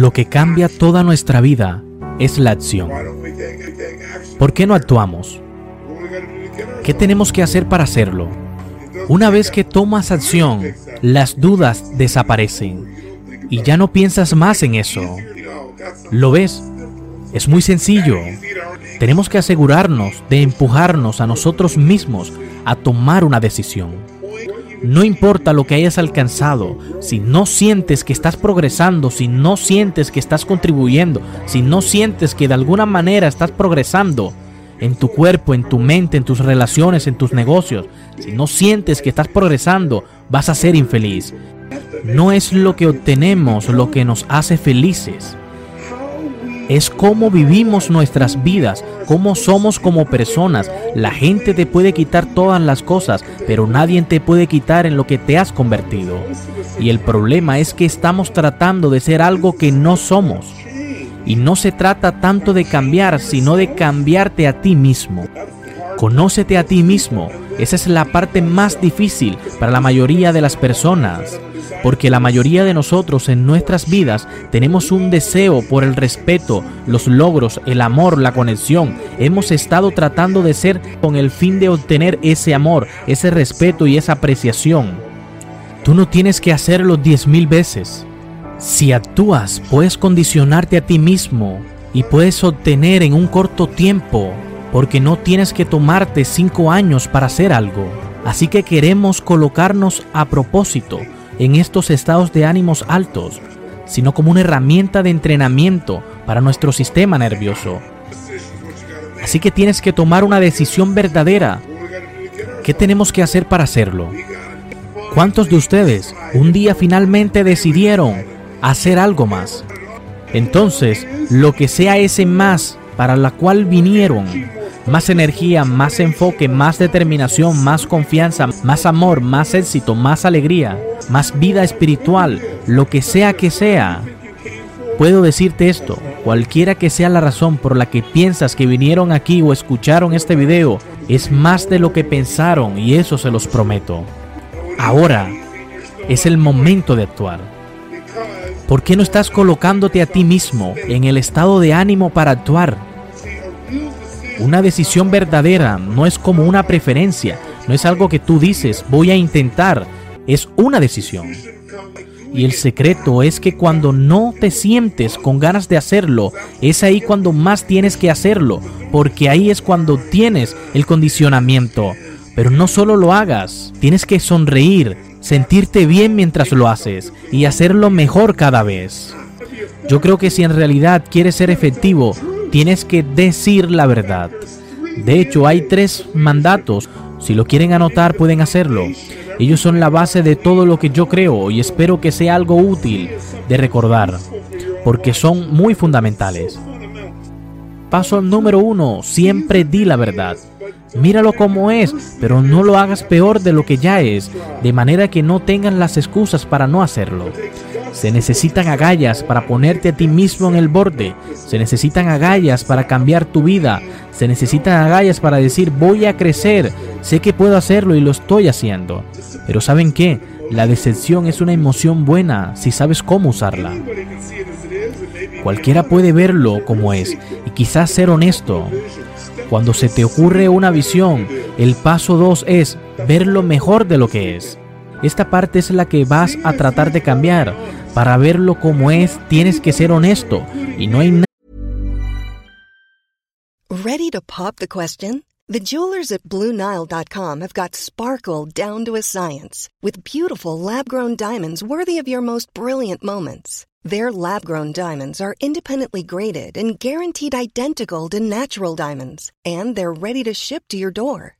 Lo que cambia toda nuestra vida es la acción. ¿Por qué no actuamos? ¿Qué tenemos que hacer para hacerlo? Una vez que tomas acción, las dudas desaparecen y ya no piensas más en eso. ¿Lo ves? Es muy sencillo. Tenemos que asegurarnos de empujarnos a nosotros mismos a tomar una decisión. No importa lo que hayas alcanzado, si no sientes que estás progresando, si no sientes que estás contribuyendo, si no sientes que de alguna manera estás progresando en tu cuerpo, en tu mente, en tus relaciones, en tus negocios, si no sientes que estás progresando, vas a ser infeliz. No es lo que obtenemos lo que nos hace felices, es cómo vivimos nuestras vidas, cómo somos como personas. La gente te puede quitar todas las cosas, pero nadie te puede quitar en lo que te has convertido. Y el problema es que estamos tratando de ser algo que no somos. Y no se trata tanto de cambiar, sino de cambiarte a ti mismo. Conócete a ti mismo. Esa es la parte más difícil para la mayoría de las personas porque la mayoría de nosotros en nuestras vidas tenemos un deseo por el respeto, los logros, el amor, la conexión. Hemos estado tratando de ser con el fin de obtener ese amor, ese respeto y esa apreciación. Tú no tienes que hacerlo diez mil veces. Si actúas, puedes condicionarte a ti mismo y puedes obtener en un corto tiempo, porque no tienes que tomarte cinco años para hacer algo. Así que queremos colocarnos a propósito en estos estados de ánimos altos, sino como una herramienta de entrenamiento para nuestro sistema nervioso. Así que tienes que tomar una decisión verdadera. ¿Qué tenemos que hacer para hacerlo? ¿Cuántos de ustedes un día finalmente decidieron hacer algo más? Entonces, lo que sea ese más para la cual vinieron, más energía, más enfoque, más determinación, más confianza, más amor, más éxito, más alegría, más vida espiritual, lo que sea que sea. Puedo decirte esto, cualquiera que sea la razón por la que piensas que vinieron aquí o escucharon este video, es más de lo que pensaron y eso se los prometo. Ahora es el momento de actuar. ¿Por qué no estás colocándote a ti mismo en el estado de ánimo para actuar? Una decisión verdadera no es como una preferencia, no es algo que tú dices, voy a intentar, es una decisión. Y el secreto es que cuando no te sientes con ganas de hacerlo, es ahí cuando más tienes que hacerlo, porque ahí es cuando tienes el condicionamiento. Pero no solo lo hagas, tienes que sonreír, sentirte bien mientras lo haces y hacerlo mejor cada vez. Yo creo que si en realidad quieres ser efectivo, tienes que decir la verdad. De hecho, hay tres mandatos. Si lo quieren anotar, pueden hacerlo. Ellos son la base de todo lo que yo creo y espero que sea algo útil de recordar, porque son muy fundamentales. Paso número uno, siempre di la verdad. Míralo como es, pero no lo hagas peor de lo que ya es, de manera que no tengan las excusas para no hacerlo. Se necesitan agallas para ponerte a ti mismo en el borde. Se necesitan agallas para cambiar tu vida. Se necesitan agallas para decir voy a crecer. Sé que puedo hacerlo y lo estoy haciendo. Pero ¿saben qué? La decepción es una emoción buena si sabes cómo usarla. Cualquiera puede verlo como es y quizás ser honesto. Cuando se te ocurre una visión, el paso 2 es verlo mejor de lo que es. Esta parte es la que vas a tratar de cambiar. Para verlo como es, tienes que ser honesto y no hay nada. Ready to pop the question? The jewelers at BlueNile.com have got sparkle down to a science with beautiful lab-grown diamonds worthy of your most brilliant moments. Their lab-grown diamonds are independently graded and guaranteed identical to natural diamonds, and they're ready to ship to your door.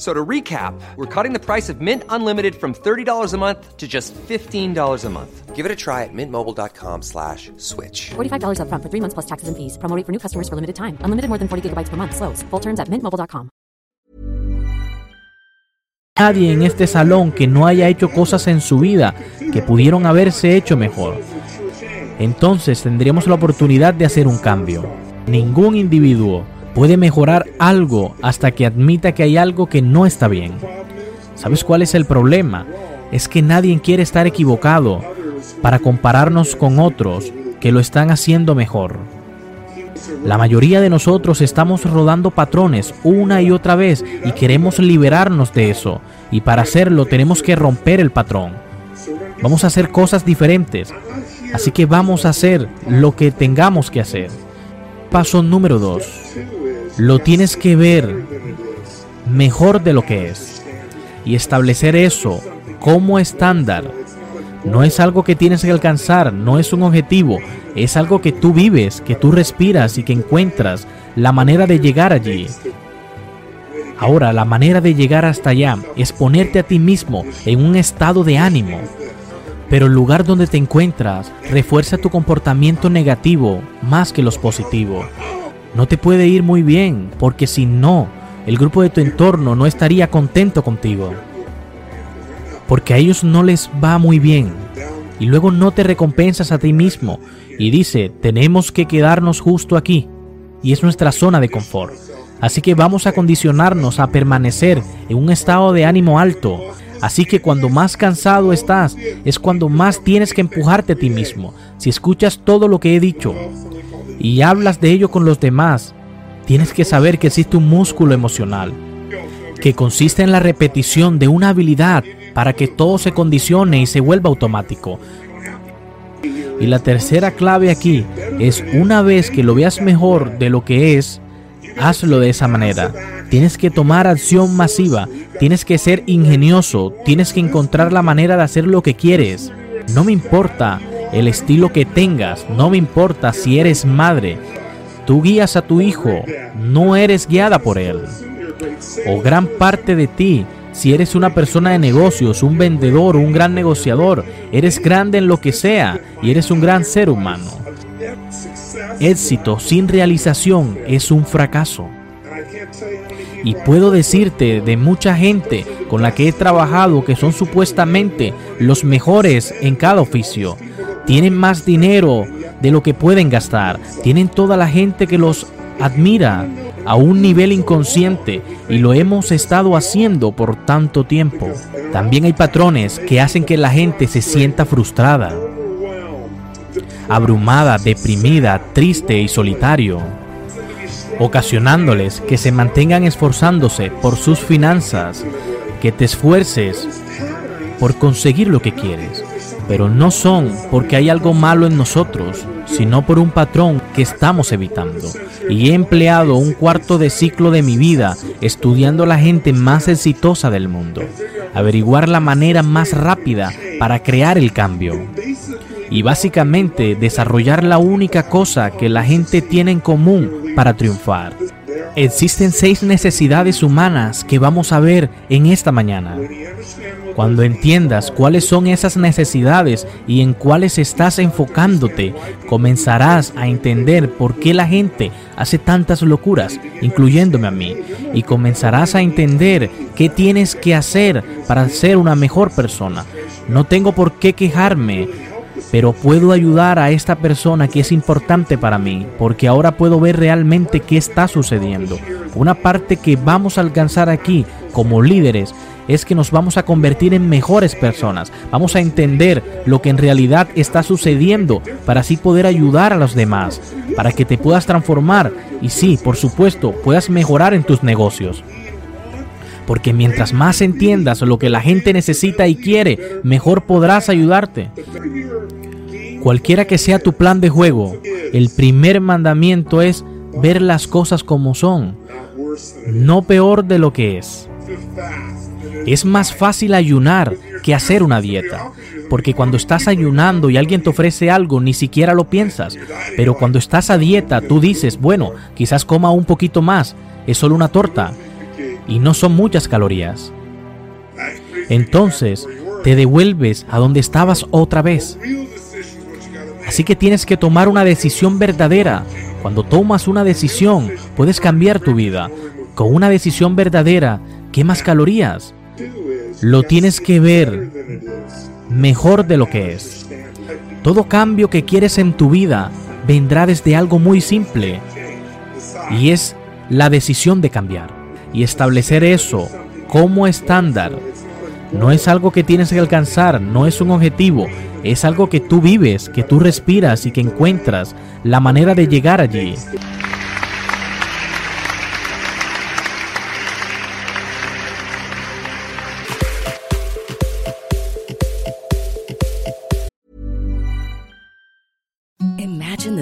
So to recap, we're cutting the price of Mint Unlimited from $30 a month to just $15 a month. Give it a try at mintmobile.com slash switch. $45 upfront for three months plus taxes and fees. Promo for new customers for limited time. Unlimited more than 40 gigabytes per month. Slows. Full terms at mintmobile.com. Nadie en este salón que no haya hecho cosas en su vida que pudieron haberse hecho mejor. Entonces tendríamos la oportunidad de hacer un cambio. Ningún individuo puede mejorar algo hasta que admita que hay algo que no está bien. ¿Sabes cuál es el problema? Es que nadie quiere estar equivocado para compararnos con otros que lo están haciendo mejor. La mayoría de nosotros estamos rodando patrones una y otra vez y queremos liberarnos de eso. Y para hacerlo tenemos que romper el patrón. Vamos a hacer cosas diferentes. Así que vamos a hacer lo que tengamos que hacer. Paso número 2. Lo tienes que ver mejor de lo que es. Y establecer eso como estándar. No es algo que tienes que alcanzar, no es un objetivo, es algo que tú vives, que tú respiras y que encuentras la manera de llegar allí. Ahora, la manera de llegar hasta allá es ponerte a ti mismo en un estado de ánimo. Pero el lugar donde te encuentras refuerza tu comportamiento negativo más que los positivos. No te puede ir muy bien, porque si no, el grupo de tu entorno no estaría contento contigo. Porque a ellos no les va muy bien. Y luego no te recompensas a ti mismo. Y dice, tenemos que quedarnos justo aquí. Y es nuestra zona de confort. Así que vamos a condicionarnos a permanecer en un estado de ánimo alto. Así que cuando más cansado estás, es cuando más tienes que empujarte a ti mismo. Si escuchas todo lo que he dicho, y hablas de ello con los demás, tienes que saber que existe un músculo emocional, que consiste en la repetición de una habilidad para que todo se condicione y se vuelva automático. Y la tercera clave aquí es una vez que lo veas mejor de lo que es, hazlo de esa manera. Tienes que tomar acción masiva, tienes que ser ingenioso, tienes que encontrar la manera de hacer lo que quieres. No me importa el estilo que tengas, no me importa si eres madre, tú guías a tu hijo, no eres guiada por él. O gran parte de ti, si eres una persona de negocios, un vendedor, un gran negociador, eres grande en lo que sea y eres un gran ser humano. Éxito sin realización es un fracaso. Y puedo decirte de mucha gente con la que he trabajado que son supuestamente los mejores en cada oficio, tienen más dinero de lo que pueden gastar, tienen toda la gente que los admira a un nivel inconsciente y lo hemos estado haciendo por tanto tiempo. También hay patrones que hacen que la gente se sienta frustrada, abrumada, deprimida, triste y solitario, ocasionándoles que se mantengan esforzándose por sus finanzas, que te esfuerces por conseguir lo que quieres pero no son porque hay algo malo en nosotros, sino por un patrón que estamos evitando. y he empleado un cuarto de ciclo de mi vida estudiando a la gente más exitosa del mundo, averiguar la manera más rápida para crear el cambio y básicamente desarrollar la única cosa que la gente tiene en común para triunfar. Existen seis necesidades humanas que vamos a ver en esta mañana. Cuando entiendas cuáles son esas necesidades y en cuáles estás enfocándote, comenzarás a entender por qué la gente hace tantas locuras, incluyéndome a mí, y comenzarás a entender qué tienes que hacer para ser una mejor persona. No tengo por qué quejarme pero puedo ayudar a esta persona que es importante para mí, porque ahora puedo ver realmente qué está sucediendo. Una parte que vamos a alcanzar aquí como líderes es que nos vamos a convertir en mejores personas. Vamos a entender lo que en realidad está sucediendo para así poder ayudar a los demás, para que te puedas transformar y sí, por supuesto, puedas mejorar en tus negocios. Porque mientras más entiendas lo que la gente necesita y quiere, mejor podrás ayudarte. Cualquiera que sea tu plan de juego, el primer mandamiento es ver las cosas como son, no peor de lo que es. Es más fácil ayunar que hacer una dieta, porque cuando estás ayunando y alguien te ofrece algo, ni siquiera lo piensas, pero cuando estás a dieta, tú dices, bueno, quizás coma un poquito más, es solo una torta, y no son muchas calorías. Entonces, te devuelves a donde estabas otra vez. Así que tienes que tomar una decisión verdadera. Cuando tomas una decisión, puedes cambiar tu vida. Con una decisión verdadera, más calorías. Lo tienes que ver mejor de lo que es. Todo cambio que quieres en tu vida vendrá desde algo muy simple. Y es la decisión de cambiar. Y establecer eso como estándar. No es algo que tienes que alcanzar, no es un objetivo, es algo que tú vives, que tú respiras y que encuentras la manera de llegar allí.